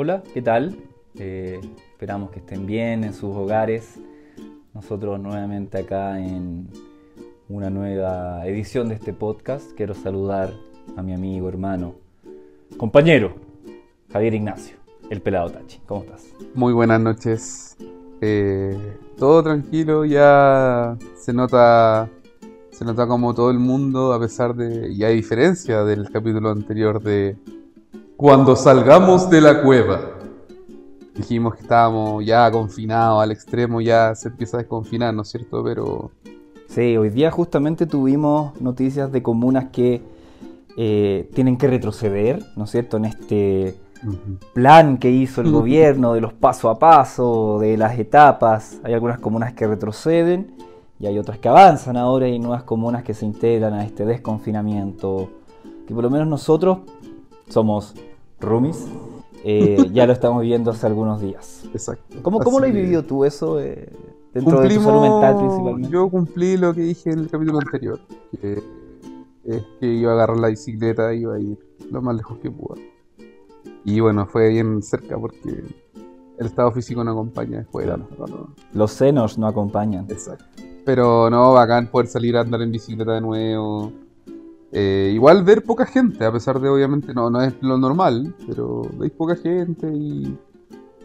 Hola, ¿qué tal? Eh, esperamos que estén bien en sus hogares. Nosotros nuevamente acá en una nueva edición de este podcast. Quiero saludar a mi amigo, hermano, compañero, Javier Ignacio, el pelado Tachi. ¿Cómo estás? Muy buenas noches. Eh, todo tranquilo, ya se nota se nota como todo el mundo, a pesar de, y hay diferencia del capítulo anterior de Cuando salgamos de la cueva. Dijimos que estábamos ya confinados al extremo, ya se empieza a desconfinar, ¿no es cierto? Pero... Sí, hoy día justamente tuvimos noticias de comunas que eh, tienen que retroceder, ¿no es cierto?, en este plan que hizo el gobierno de los paso a paso, de las etapas. Hay algunas comunas que retroceden y hay otras que avanzan ahora y hay nuevas comunas que se integran a este desconfinamiento. Que por lo menos nosotros somos roomies, eh, ya lo estamos viendo hace algunos días. Exacto. ¿Cómo, cómo lo has vivido tú eso eh, dentro de tu salud mental principalmente? Yo cumplí lo que dije en el capítulo anterior, que es que iba a agarrar la bicicleta y iba a ir lo más lejos que pueda. Y bueno, fue bien cerca porque el estado físico no acompaña después. Claro. Los senos no acompañan. Exacto. Pero no, bacán poder salir a andar en bicicleta de nuevo. Eh, igual ver poca gente, a pesar de obviamente no, no es lo normal, pero veis poca gente y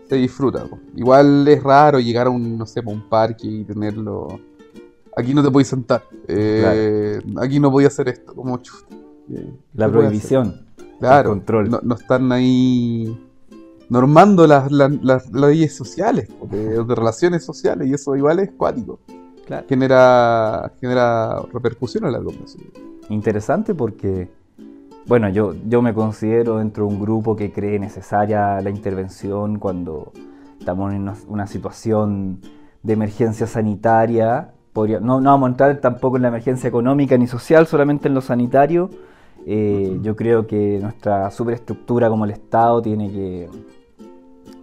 se disfruta. po. Igual es raro llegar a un, no sé, a un parque y tenerlo. Aquí no te podéis sentar. Eh, Aquí no podía hacer esto, como chuta. La ¿qué puedo prohibición. Claro, el control. No, no están ahí normando las, las, las- las leyes sociales, de, de relaciones sociales, y eso igual es cuático. Claro. Genera, genera repercusión a largo plazo. Interesante porque, bueno, yo, yo me considero dentro de un grupo que cree necesaria la intervención cuando estamos en una, situación de emergencia sanitaria. Podría- no, no vamos a entrar tampoco en la emergencia económica ni social, solamente en lo sanitario. Eh, yo creo que nuestra superestructura como el Estado tiene que,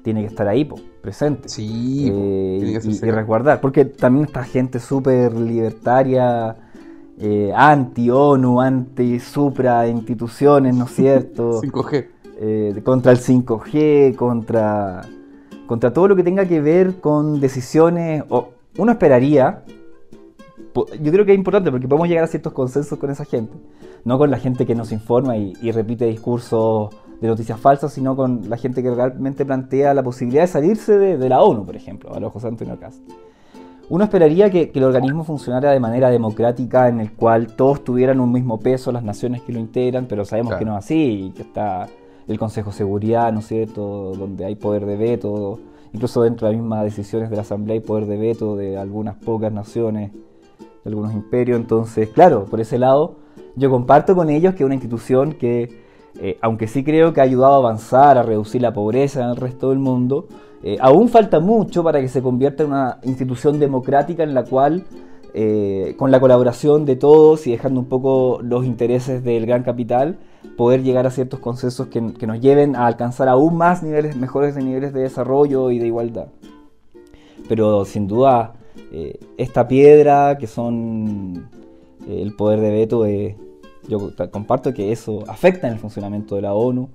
tiene que estar ahí, po, presente. Sí, Eh, y, resguardar, porque también esta gente súper libertaria, eh, anti-ONU, anti-supra instituciones, ¿no es cierto? 5G. Eh, contra el 5G, contra, contra todo lo que tenga que ver con decisiones. o- uno esperaría, yo creo que es importante porque podemos llegar a ciertos consensos con esa gente, no con la gente que nos informa y, y repite discursos de noticias falsas, sino con la gente que realmente plantea la posibilidad de salirse de, de la ONU, por ejemplo, a los José Antonio Cast. Uno esperaría que, que el organismo funcionara de manera democrática, en el cual todos tuvieran un mismo peso, las naciones que lo integran, pero sabemos Claro. que no es así, que está el Consejo de Seguridad, ¿no es cierto?, donde hay poder de veto, incluso dentro de las mismas decisiones de la Asamblea hay poder de veto de algunas pocas naciones, de algunos imperios, entonces, claro, por ese lado, yo comparto con ellos que es una institución que, eh, aunque sí creo que ha ayudado a avanzar, a reducir la pobreza en el resto del mundo, eh, aún falta mucho para que se convierta en una institución democrática en la cual, eh, con la colaboración de todos y dejando un poco los intereses del gran capital, poder llegar a ciertos consensos que, nos lleven a alcanzar aún más niveles mejores de niveles de desarrollo y de igualdad. Pero sin duda, eh, esta piedra que son el poder de veto, yo comparto que eso afecta en el funcionamiento de la ONU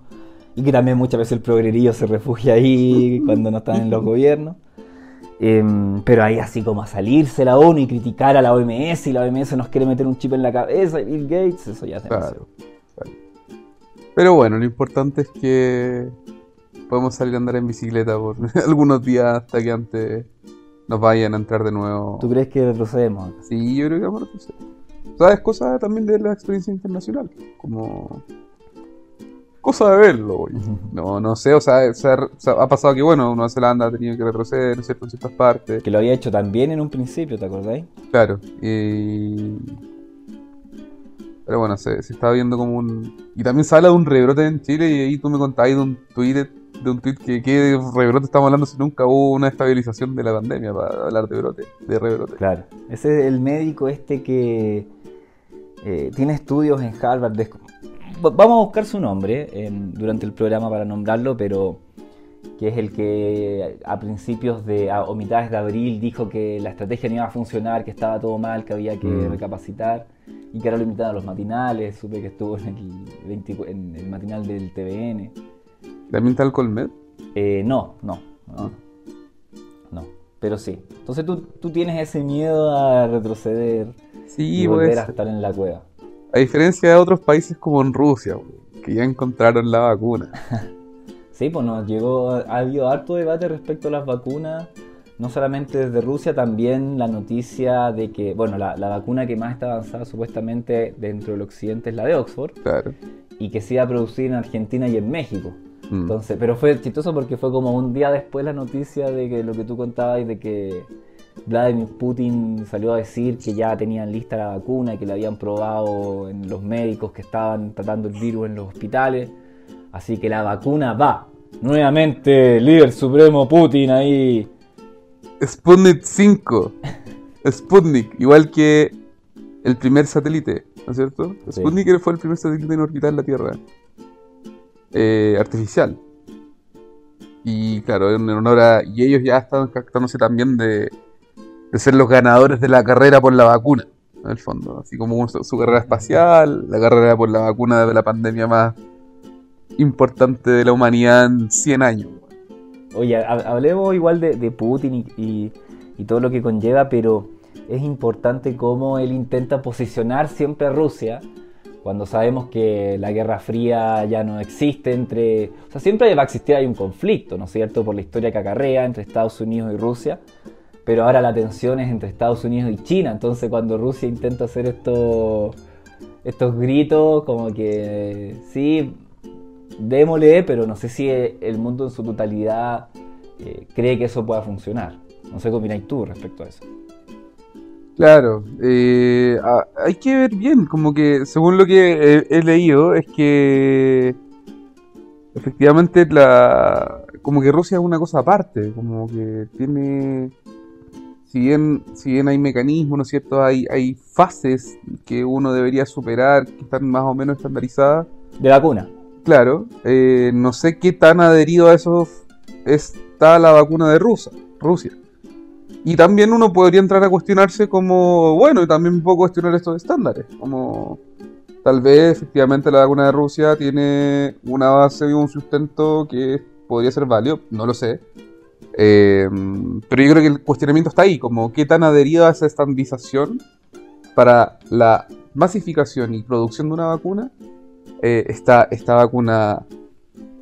y que también muchas veces el progrerío se refugia ahí cuando no están en los gobiernos. Em, pero ahí así como a salirse la ONU y criticar a la OMS y la OMS nos quiere meter un chip en la cabeza y Bill Gates, eso ya demasiado. Claro, claro. Pero bueno, lo importante es que podemos salir a andar en bicicleta por algunos días hasta que antes nos vayan a entrar de nuevo. ¿Tú crees que retrocedemos? Sí, yo creo que vamos a retroceder. ¿Sabes? Cosa también de la experiencia internacional. Como. Cosa de verlo, güey. No, no sé, o sea, se ha, se ha pasado que, bueno, Nueva Zelanda ha tenido que retroceder, ¿no es cierto? En ciertas partes. Que lo había hecho también en un principio, ¿te acordáis? Claro. Y... Pero bueno, se, se está viendo como un... Y también se habla de un rebrote en Chile y ahí tú me contabas de un tweet, de un tweet que, que rebrote estamos hablando si nunca hubo una estabilización de la pandemia para hablar de brote, de rebrote. Claro. Ese es el médico este que eh, tiene estudios en Harvard. Vamos a buscar su nombre en- durante el programa para nombrarlo, pero que es el que a principios de a- o mitades de abril dijo que la estrategia no iba a funcionar, que estaba todo mal, que había que Mm. recapacitar y que ahora lo a los matinales. Supe que estuvo en el, 20 en el matinal del TVN. También está el Colmed. Eh, no, no, no. No, pero sí. Entonces tú, tú tienes ese miedo a retroceder Sí, y volver pues. a estar en la cueva. A diferencia de otros países como en Rusia, que ya encontraron la vacuna. Sí, pues nos llegó, ha habido harto debate respecto a las vacunas, no solamente desde Rusia, también la noticia de que, bueno, la, la vacuna que más está avanzada supuestamente dentro del occidente es la de Oxford, Claro. y que se iba a producir en Argentina y en México. Mm. Entonces, pero fue chistoso porque fue como un día después la noticia de que lo que tú contabas y de que Vladimir Putin salió a decir que ya tenían lista la vacuna y que la habían probado en los médicos que estaban tratando el virus en los hospitales. Así que la vacuna va. Nuevamente, líder supremo Putin ahí. Sputnik 5. Sputnik, igual que el primer satélite, ¿no es cierto? Sí. Sputnik fue el primer satélite en orbitar la Tierra. Eh, artificial. Y claro, en honor a. Y ellos ya estaban captándose también de, de ser los ganadores de la carrera por la vacuna, en el fondo. Así como su, carrera espacial, la carrera por la vacuna de la pandemia más importante de la humanidad en 100 años. Oye, ha- hablemos igual de, Putin y todo lo que conlleva, pero es importante cómo él intenta posicionar siempre a Rusia cuando sabemos que la Guerra Fría ya no existe entre... O sea, siempre va a existir hay un conflicto, ¿no es cierto?, por la historia que acarrea entre Estados Unidos y Rusia, pero ahora la tensión es entre Estados Unidos y China, entonces cuando Rusia intenta hacer estos, estos gritos, como que sí, démosle, pero no sé si el mundo en su totalidad eh, cree que eso pueda funcionar. No sé qué opináis tú respecto a eso. Claro, eh, hay que ver bien, como que según lo que he, he leído es que efectivamente la como que Rusia es una cosa aparte, como que tiene si bien si bien hay mecanismos, ¿no es cierto? Hay hay fases que uno debería superar que están más o menos estandarizadas. De vacuna. Claro, eh, no sé qué tan adherido a eso está la vacuna de Rusia, Rusia. Y también uno podría entrar a cuestionarse como, bueno, y también puedo cuestionar estos estándares, como tal vez efectivamente la vacuna de Rusia tiene una base y un sustento que podría ser válido, no lo sé. Eh, pero yo creo que el cuestionamiento está ahí, como qué tan adherido a esa estandarización para la masificación y producción de una vacuna eh, esta, esta vacuna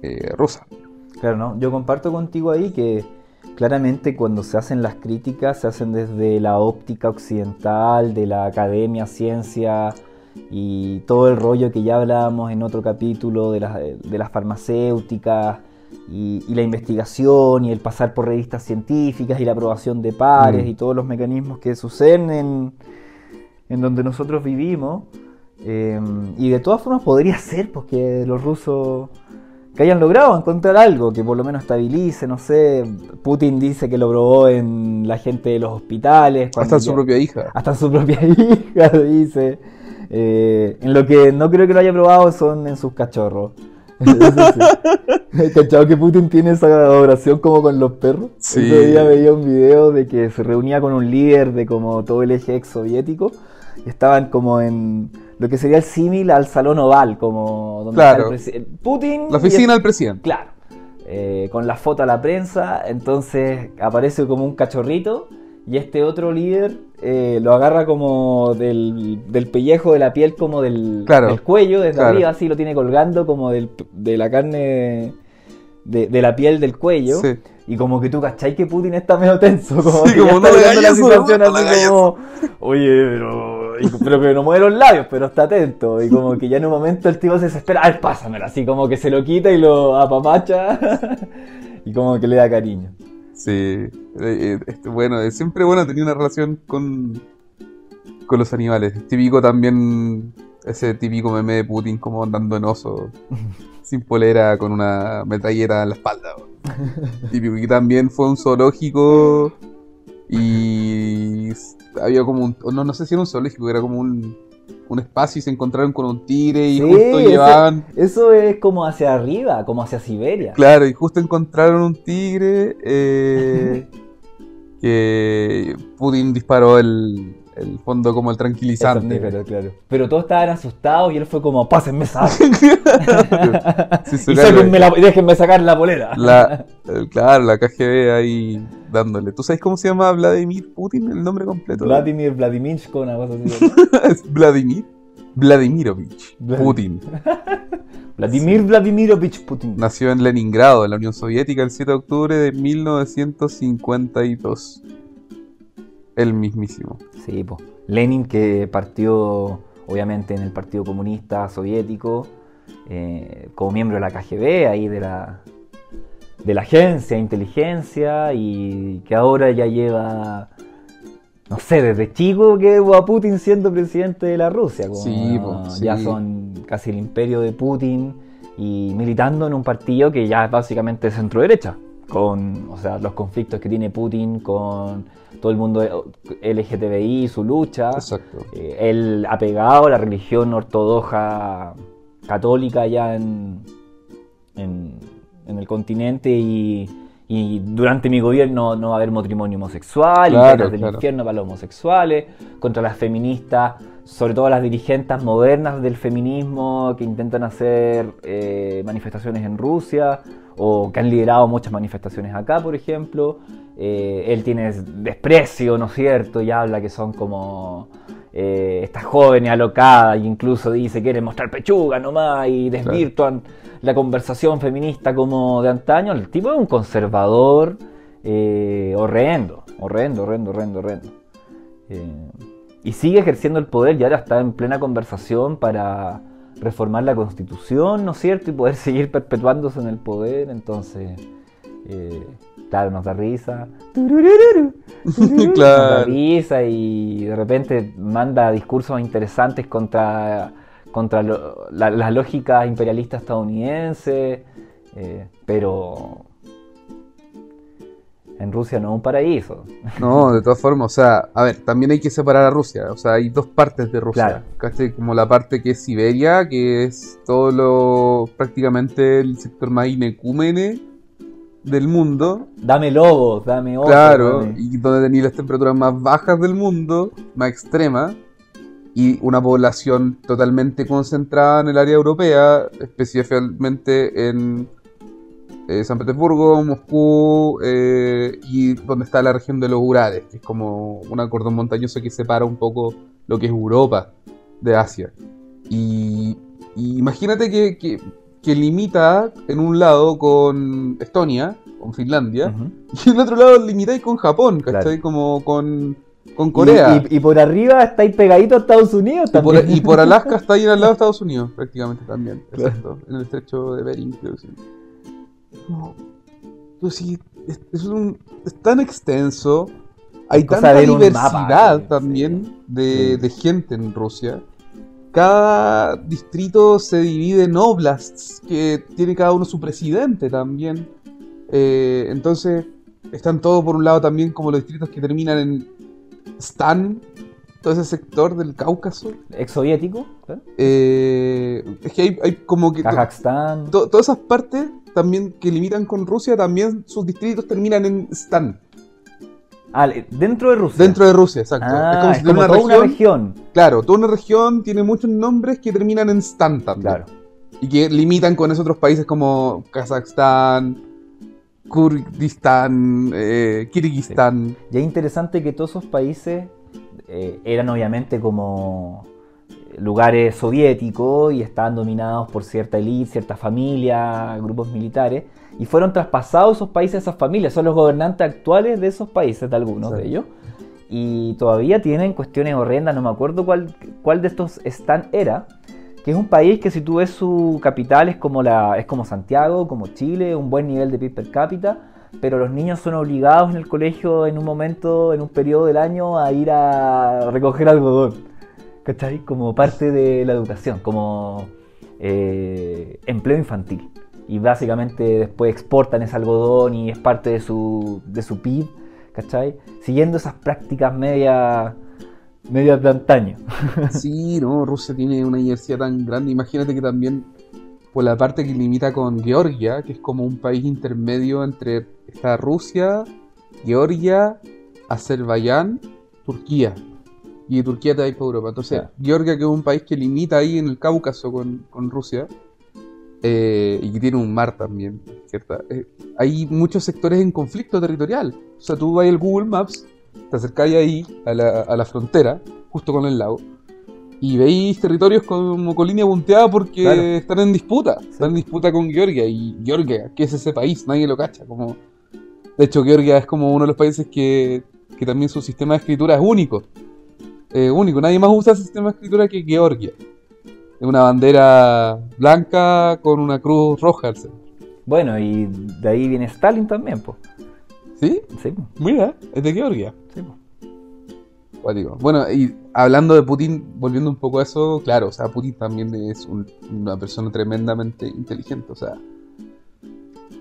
eh, rusa. Claro, ¿no? Yo comparto contigo ahí que claramente cuando se hacen las críticas se hacen desde la óptica occidental, de la academia, ciencia y todo el rollo que ya hablábamos en otro capítulo de las, de las farmacéuticas y, y la investigación y el pasar por revistas científicas y la aprobación de pares Mm. y todos los mecanismos que suceden en, en donde nosotros vivimos. Eh, y de todas formas podría ser porque los rusos que hayan logrado encontrar algo que por lo menos estabilice, no sé. Putin dice que lo probó en la gente de los hospitales. Hasta en su ya- propia hija. hasta en su propia hija, dice. Eh, en lo que no creo que lo haya probado son en sus cachorros. Sí. ¿Cachado que Putin tiene esa oración como con los perros? Sí. Otro día veía un video de que se reunía con un líder de como todo el eje ex soviético y estaban como en lo que sería el símil al salón oval, como donde Claro. está el Putin. La oficina del presidente. Claro. Eh, con la foto a la prensa, entonces aparece como un cachorrito y este otro líder eh, lo agarra como del, del pellejo de la piel, como del, Claro, del cuello, desde claro. arriba, así lo tiene colgando como del, de la carne de, de la piel del cuello. Sí. Y como que tú cachai que Putin está medio tenso, como Sí, que como ya no está la eso, situación no así como, oye, pero, y- pero que no mueve los labios, pero está atento. Y como que ya en un momento el tipo se desespera, a ver, pásamelo, así como que se lo quita y lo apamacha y como que le da cariño. Sí. Eh, eh, este, bueno, es siempre bueno tener una relación con, con los animales. Es típico también ese típico meme de Putin como andando en oso, sin polera, con una metralleta en la espalda. Típico. Y también fue un zoológico y había como un... No, no sé si era un zoológico, era como un, un espacio y se encontraron con un tigre y Sí, justo ese- llevaban... Eso es como hacia arriba, como hacia Siberia. Claro, y justo encontraron un tigre eh, que Putin disparó el, el fondo como el tranquilizante. Pero, claro. Pero todos estaban asustados y él fue como, pásenme esa. Sí, y, sáquenme la- déjenme sacar la polera. la- claro, la KGB ahí dándole. ¿Tú sabes cómo se llama Vladimir Putin, el nombre completo? Vladimir Vladiminchko, una cosa así. Es Vladimir Vladimirovich Vlad- Putin. Vladimir Vladimirovich Putin. Nació en Leningrado, en la Unión Soviética, el 7 de octubre de 1952. El mismísimo. Sí, po. Lenin que partió obviamente en el Partido Comunista Soviético eh, como miembro de la KGB, ahí de la, de la agencia de inteligencia y que ahora ya lleva, no sé, desde chico que hubo a Putin siendo presidente de la Rusia. como, Sí, po, Ya son casi el imperio de Putin y militando en un partido que ya es básicamente centro derecha, con o sea, los conflictos que tiene Putin con todo el mundo LGTBI, su lucha. Exacto. Eh, él apegado a la religión ortodoxa católica ya en, en, en el continente y, y durante mi gobierno no va a haber matrimonio homosexual, Claro, del claro. infierno para los homosexuales, contra las feministas, sobre todo las dirigentes modernas del feminismo que intentan hacer eh, manifestaciones en Rusia o que han liderado muchas manifestaciones acá, por ejemplo. Eh, él tiene desprecio, ¿no es cierto? Y habla que son como eh, estas jóvenes alocadas, e incluso dice que quieren mostrar pechuga nomás y desvirtuan la conversación feminista como de antaño. El tipo es un conservador eh, horrendo, horrendo, horrendo, horrendo, horrendo. Eh, y sigue ejerciendo el poder y ahora está en plena conversación para reformar la constitución, ¿no es cierto? Y poder seguir perpetuándose en el poder. Entonces, eh, claro, nos da risa. Nos da risa y de repente manda discursos interesantes contra, contra lo- la, la lógica imperialista estadounidense. eh, pero en Rusia no es un paraíso. No, de todas formas, o sea, a ver, también hay que separar a Rusia. O sea, hay dos partes de Rusia. Claro. Como la parte que es Siberia, que es todo lo. prácticamente el sector más inecúmene del mundo. Dame lobos, dame otro, Claro, dame- y donde tenéis las temperaturas más bajas del mundo, más extremas, y una población totalmente concentrada en el área europea, específicamente en eh, San Petersburgo, Moscú, eh, y donde está la región de los Urales, que es como un cordón montañoso que separa un poco lo que es Europa de Asia. Y, y imagínate que, que- que limita en un lado con Estonia, con Finlandia, y en el otro lado limitáis con Japón, ¿cachai? Claro. Como con, con Corea. Y, y- y por arriba estáis pegadito a Estados Unidos Y por, también. y por Alaska está ahí al lado de Estados Unidos, prácticamente también. Claro. Exacto. En el estrecho de Bering, creo que sí. No. Pero sí, es, es un- es tan extenso. Hay tanta diversidad mapa, también sí. de, de gente en Rusia. Cada distrito se divide en oblasts, que tiene cada uno su presidente también. Eh, entonces, están todos por un lado también como los distritos que terminan en Stan, todo ese sector del Cáucaso. Exsoviético, ¿eh? Eh, es que hay, hay como que... Kazajstán. to- todas esas partes también que limitan con Rusia, también sus distritos terminan en Stan. Ah, dentro de Rusia. Dentro de Rusia, exacto. Ah, es como si es como una toda región. una región. Claro, toda una región tiene muchos nombres que terminan en Stan también. Claro. Y que limitan con esos otros países como Kazajstán, Kurdistán, eh, Kirguistán. Y es interesante que todos esos países eh, eran obviamente como lugares soviéticos y estaban dominados por cierta élite, cierta familia, grupos militares, y fueron traspasados esos países a esas familias. Son los gobernantes actuales de esos países, de algunos Sí. de ellos. Y todavía tienen cuestiones horrendas, no me acuerdo cuál, cuál de estos Stan era, que es un país que si tú ves su capital es como, la, es como Santiago, como Chile, un buen nivel de PIB per cápita, pero los niños son obligados en el colegio en un momento, en un periodo del año, a ir a recoger algodón. ¿Cachai? Como parte de la educación, como eh, empleo infantil. Y básicamente después exportan ese algodón y es parte de su, de su PIB, ¿cachai? Siguiendo esas prácticas medias medias de antaño. Sí, no, Rusia tiene una diversidad tan grande. Imagínate que también por la parte que limita con Georgia, que es como un país intermedio entre está Rusia, Georgia, Azerbaiyán, Turquía. y Turquía te vas para Europa. Entonces. Georgia, que es un país que limita ahí en el Cáucaso con, con Rusia, eh, y que tiene un mar también. Eh, hay muchos sectores en conflicto territorial. O sea, tú vas al Google Maps, te acercáis ahí a la, a la frontera, justo con el lago, y veis territorios como con línea punteada porque Claro. están en disputa. Están en disputa con Georgia. Y Georgia, ¿qué es ese país? Nadie lo cacha. Como... De hecho, Georgia es como uno de los países que, que también su sistema de escritura es único. Eh, único. Nadie más usa ese sistema de escritura que Georgia. Es una bandera blanca con una cruz roja al centro. Bueno, y de ahí viene Stalin también, pues. ¿Sí? Sí, Mira, es de Georgia. sí, po. Bueno, y hablando de Putin, volviendo un poco a eso, claro, o sea, Putin también es un- una persona tremendamente inteligente, o sea,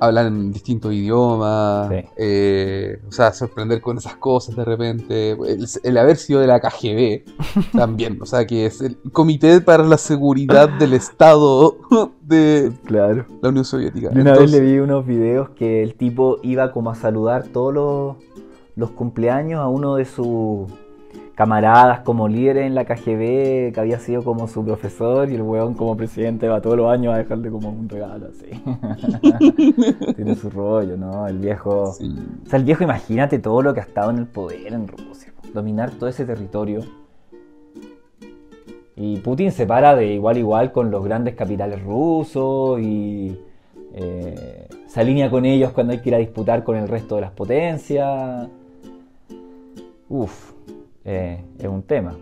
hablan en distintos idiomas, Sí. eh, o sea, sorprender con esas cosas de repente, el, el haber sido de la KGB también, o sea, que es el Comité para la Seguridad del Estado de Claro. la Unión Soviética. De una vez le vi unos videos que el tipo iba como a saludar todos los, los cumpleaños a uno de sus camaradas como líderes en la KGB, que había sido como su profesor, y el weón como presidente va todos los años a dejarle como un regalo así. Tiene su rollo, ¿no? El viejo... Sí. O sea, el viejo, imagínate todo lo que ha estado en el poder en Rusia. Dominar todo ese territorio. Y Putin se para de igual a igual con los grandes capitales rusos y eh, se alinea con ellos cuando hay que ir a disputar con el resto de las potencias. Uf, eh, es un tema.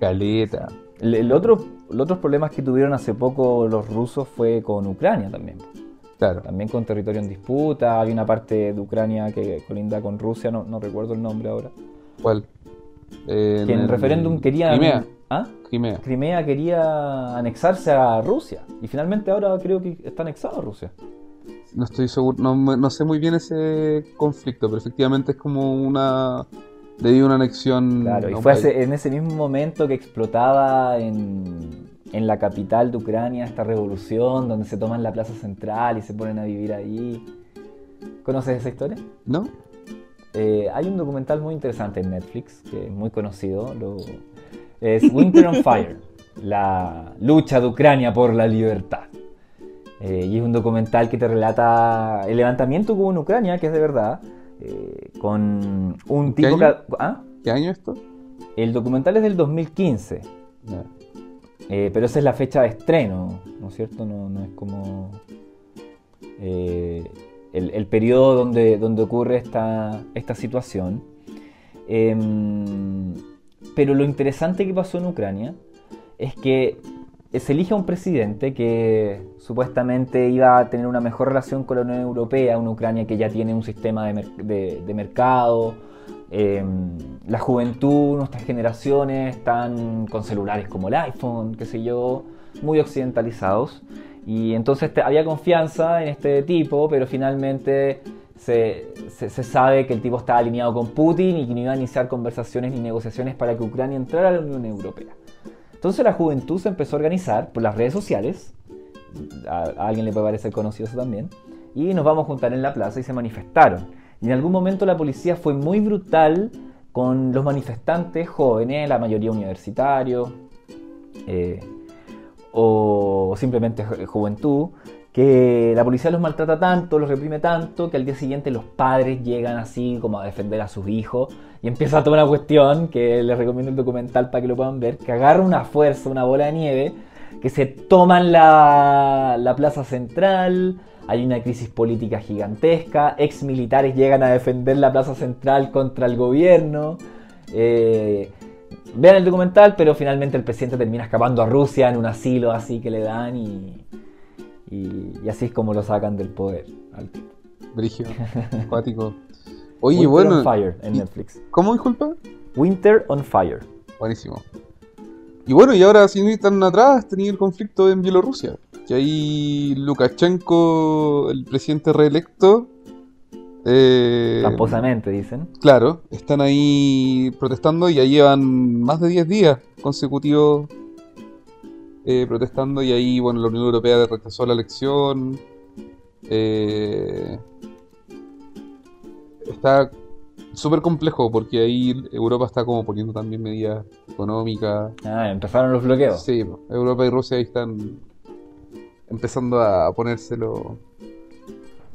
Caleta. El, el otro, los otros problemas que tuvieron hace poco los rusos fue con Ucrania también. Claro. También con territorio en disputa. Hay una parte de Ucrania que colinda con Rusia, no, no recuerdo el nombre ahora. ¿Cuál? Eh, Que en el referéndum quería. Crimea. ¿Ah? Crimea. Crimea quería anexarse a Rusia. Y finalmente ahora creo que está anexado a Rusia. No estoy seguro, no, no sé muy bien ese conflicto, pero efectivamente es como una. Debido a una anexión. Claro, y fue ese- en ese mismo momento que explotaba en, en la capital de Ucrania esta revolución donde se toman la plaza central y se ponen a vivir ahí. ¿Conoces esa historia? ¿No? Eh, hay un documental muy interesante en Netflix, que es muy conocido. lo- es Winter on Fire, la lucha de Ucrania por la libertad. Eh, y es un documental que te relata el levantamiento que hubo en Ucrania, que es de verdad, eh, con un ¿Qué tipo... año? ¿Ah? ¿Qué año esto? El documental es del 2015, Ya. eh, pero esa es la fecha de estreno, ¿no es cierto? No, no es como eh, el, el periodo donde, donde ocurre esta, esta situación. Em, pero lo interesante que pasó en Ucrania es que se elige a un presidente que supuestamente iba a tener una mejor relación con la Unión Europea, una Ucrania que ya tiene un sistema de, mer- de- de mercado, eh, la juventud, nuestras generaciones están con celulares como el iPhone, qué sé yo, muy occidentalizados. Y entonces había confianza en este tipo, pero finalmente se- se sabe que el tipo estaba alineado con Putin y que no iba a iniciar conversaciones ni negociaciones para que Ucrania entrara a la Unión Europea. Entonces la juventud se empezó a organizar por las redes sociales, a, alguien le puede parecer conocido eso también, y nos vamos a juntar en la plaza y se manifestaron. Y en algún momento la policía fue muy brutal con los manifestantes jóvenes, la mayoría universitarios, eh, o simplemente ju- juventud, que la policía los maltrata tanto, los reprime tanto, que al día siguiente los padres llegan así como a defender a sus hijos y empieza toda una cuestión que les recomiendo el documental para que lo puedan ver, que agarra una fuerza, una bola de nieve, que se toman la, la plaza central, hay una crisis política gigantesca, ex militares llegan a defender la plaza central contra el gobierno. eh, vean el documental, pero finalmente el presidente termina escapando a Rusia en un asilo así que le dan y, y, y así es como lo sacan del poder al tipo. Brigio. Acuático. Oye, Winter bueno. on Fire en y- Netflix. ¿Cómo disculpa? Winter on Fire. Buenísimo. Y bueno, y ahora sin ir tan atrás, tenía el conflicto en Bielorrusia. Que ahí Lukashenko, el presidente reelecto, eh, Tramposamente, dicen. claro, están ahí protestando y ya llevan más de 10 días consecutivos eh, protestando y ahí, bueno, la Unión Europea rechazó la elección. Eh, está súper complejo porque ahí Europa está como poniendo también medidas económicas. Ah, empezaron los bloqueos. Sí, Europa y Rusia ahí están empezando a ponérselo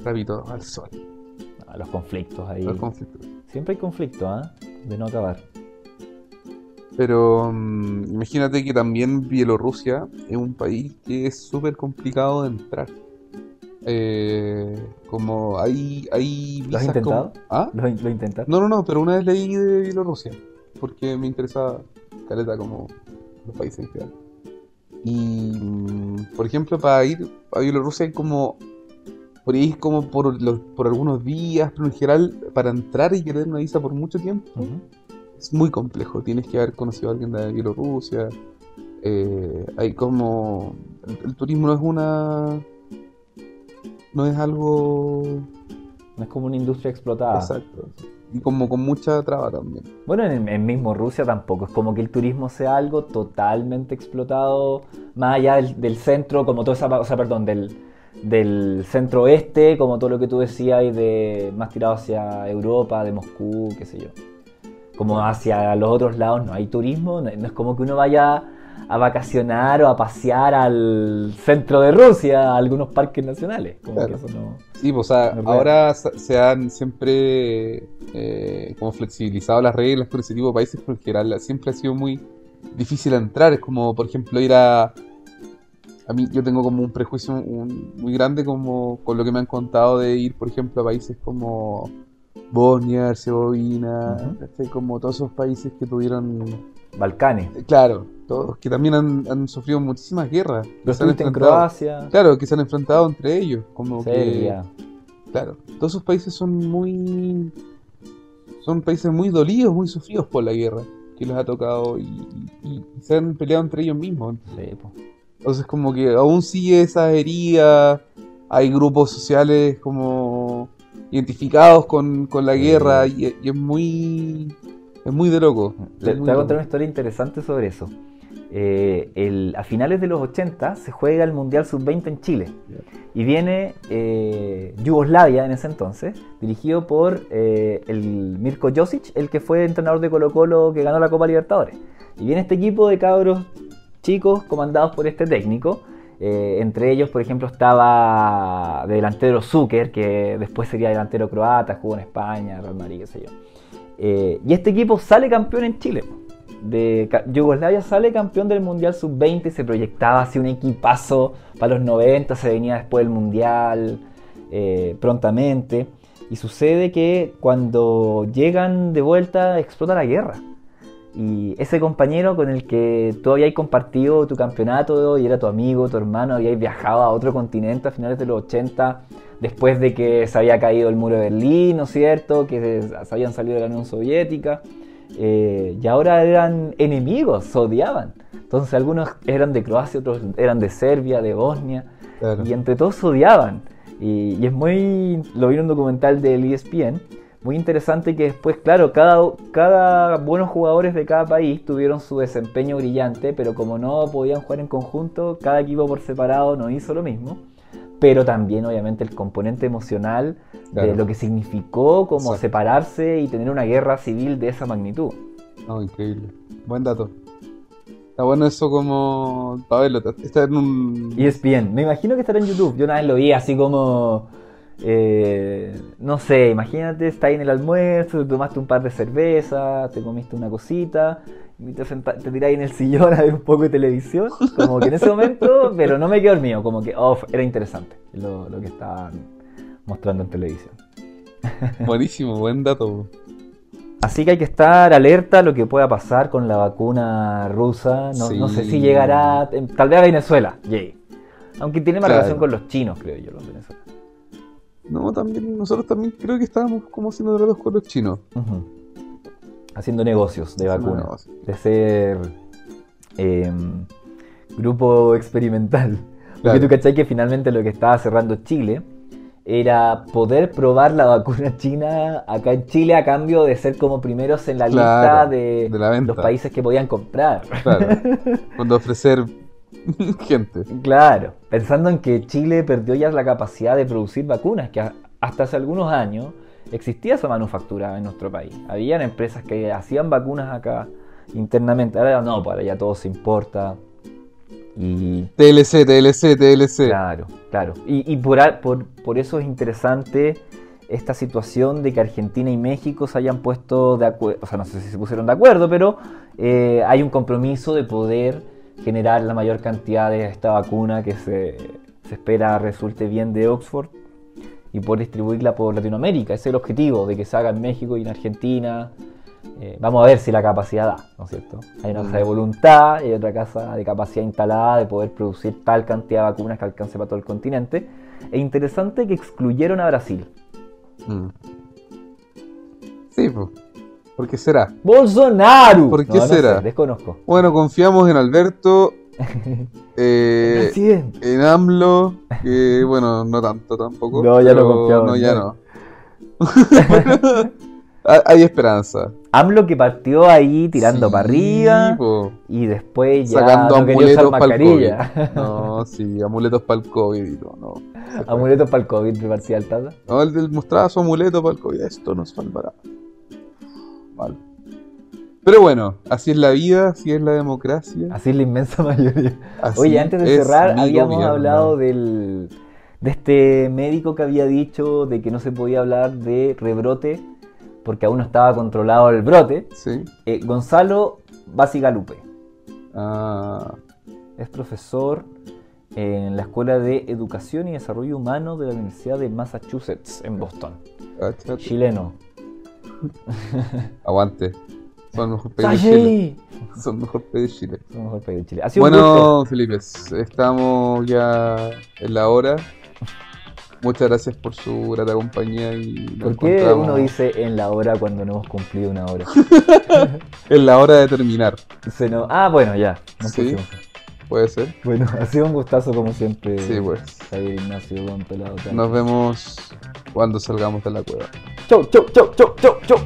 rápido al sol. Ah, los conflictos ahí. Los conflictos. Siempre hay conflicto, ¿ah? De no acabar. Pero mm, imagínate que también Bielorrusia es un país que es súper complicado de entrar. Eh, como hay, hay ¿Lo has visas como- intentado? ¿Ah? ¿Lo, lo intentas? No, no, no, pero una vez leí de Bielorrusia, porque me interesa caleta como los países en general. Y, mm, por ejemplo, para ir a Bielorrusia hay como, por ir como por, los, por algunos días, pero en general, para entrar y querer una visa por mucho tiempo, es muy complejo. Tienes que haber conocido a alguien de Bielorrusia. eh, hay como, el, el turismo no es una, no es algo No es como una industria explotada. exacto. Y como con mucha traba también. Bueno, en, en mismo Rusia tampoco. Es como que el turismo sea algo totalmente explotado, más allá del, del centro, como toda esa, o sea, perdón, del, del centro oeste, como todo lo que tú decías, y de más tirado hacia Europa, de Moscú, qué sé yo. Como hacia los otros lados no hay turismo, no, no es como que uno vaya a vacacionar o a pasear al centro de Rusia, a algunos parques nacionales. Como Claro. que eso no. Sí, pues, o sea, Verdad. ahora se han siempre eh, como flexibilizado las reglas con ese tipo de países, porque general siempre ha sido muy difícil entrar. Es como, por ejemplo, ir a... A mí yo tengo como un prejuicio un- muy grande como con lo que me han contado de ir, por ejemplo, a países como Bosnia, Herzegovina. ¿cachai? como todos esos países que tuvieron, Balcanes. eh, claro, todos que también han, han sufrido muchísimas guerras. que han estuviste en Croacia, Claro, que se han enfrentado entre ellos, como que Serbia. Claro, todos esos países son muy. Son países muy dolidos, muy sufridos por la guerra que les ha tocado y, y- y se han peleado entre ellos mismos. Sí, po. Entonces, como que aún sigue esa herida. Hay grupos sociales como identificados con, con la guerra y, y es muy. Es muy de loco. Te, Es te muy voy a contar una historia interesante sobre eso. Eh, el- a finales de los 80 se juega el Mundial Sub-20 en Chile. Y viene eh, Yugoslavia en ese entonces, dirigido por eh, el Mirko Josic, el que fue entrenador de Colo Colo que ganó la Copa Libertadores. Y viene este equipo de cabros chicos comandados por este técnico. Eh, entre ellos, por ejemplo, estaba de delantero Zucker, que después sería delantero croata, jugó en España, Real Madrid, qué sé yo. Eh, y este equipo sale campeón en Chile. De Yugoslavia sale campeón del Mundial Sub-20, se proyectaba así un equipazo para los 90, se venía después del Mundial eh, prontamente. Y sucede que cuando llegan de vuelta explota la guerra. Y ese compañero con el que tú habías compartido tu campeonato y era tu amigo, tu hermano, habíais viajado a otro continente a finales de los 80, después de que se había caído el muro de Berlín, ¿no es cierto? Que se, se habían salido de la Unión Soviética. eh, y ahora eran enemigos, se odiaban. Entonces algunos eran de Croacia, otros eran de Serbia, de Bosnia. Claro. Y entre todos se odiaban. Y, y es muy. Lo vi en un documental del ESPN. Muy interesante que después, claro, cada, cada buenos jugadores de cada país tuvieron su desempeño brillante, pero como no podían jugar en conjunto, cada equipo por separado no hizo lo mismo. Pero también, obviamente, el componente emocional de lo que significó como Exacto. separarse y tener una guerra civil de esa magnitud. No, increíble. Buen dato. Está bueno eso como. Para verlo. Está en un. ESPN, me imagino que estará en YouTube. Yo una vez lo vi así como. Eh, no sé, imagínate, está ahí en el almuerzo, te tomaste un par de cervezas, te comiste una cosita, y te, te en el sillón a ver un poco de televisión. Como que en ese momento, pero no me quedé dormido, como que oh, era interesante lo, lo que estaban mostrando en televisión. Buenísimo, buen dato. Así que hay que estar alerta a lo que pueda pasar con la vacuna rusa. No, no sé si llegará, tal vez a Venezuela. Aunque tiene más Claro. relación con los chinos, creo yo, los venezolanos. No, también, nosotros también creo que estábamos como haciendo tratos con los chinos. Haciendo negocios de Haciendo vacunas. negocios. De ser em, grupo experimental. Porque Claro. tú cachai que finalmente lo que estaba cerrando Chile era poder probar la vacuna china acá en Chile a cambio de ser como primeros en la lista de, de la venta. los países que podían comprar. Claro. Cuando ofrecer gente. Claro, pensando en que Chile perdió ya la capacidad de producir vacunas, que hasta hace algunos años existía esa manufactura en nuestro país. Habían empresas que hacían vacunas acá internamente. Ahora no, para allá todo se importa. Y TLC, TLC, TLC. Claro, claro. Y, y por, a- por, por eso es interesante esta situación de que Argentina y México se hayan puesto de acuerdo, o sea, no sé si se pusieron de acuerdo, pero eh, hay un compromiso de poder generar la mayor cantidad de esta vacuna que se, se espera resulte bien de Oxford y poder distribuirla por Latinoamérica. Ese es el objetivo, de que se haga en México y en Argentina. Eh, vamos a ver si la capacidad da, ¿no es cierto? Hay una casa de Mm. voluntad y hay otra casa de capacidad instalada de poder producir tal cantidad de vacunas que alcance para todo el continente. E interesante que excluyeron a Brasil. Mm. Sí, pues. ¿Por qué será? ¡Bolsonaro! ¿Por qué No, no será? sé, desconozco. Bueno, confiamos en Alberto, eh, en AMLO, que bueno, no tanto tampoco. No, ya no confiamos, No, ya no. Hay- esperanza. AMLO que partió ahí tirando Sí, para arriba po. y después ya Sacando no amuletos para el. COVID. No, sí, amuletos para el COVID no. Amuletos para el COVID, repartía el tata. No, él mostraba su amuleto para el COVID. Esto nos salvará. Pero bueno, así es la vida, así es la democracia. Así es la inmensa mayoría. así Oye, antes de cerrar, habíamos gobierno. hablado del, de este médico que había dicho de que no se podía hablar de rebrote porque aún no estaba controlado el brote. Sí. Eh, Gonzalo Basigalupe Ah, es profesor en la Escuela de Educación y Desarrollo Humano de la Universidad de Massachusetts en Boston. Chileno. Aguante. Son mejor país de Chile. Son mejor país de Chile. Mejor país de Chile. Ha sido un gusto. Bueno, Felipe, estamos ya en la hora. Muchas gracias por su grata compañía y ¿Por qué encontramos uno dice en la hora cuando no hemos cumplido una hora? en la hora de terminar. Se no- Ah, bueno, ya. Nos Sí. pusimos. Puede ser. Bueno, ha sido un gustazo como siempre. Sí, pues. Javier Ignacio. Nos vemos cuando salgamos de la cueva. Chau, chau, chau, chau, chau, chau.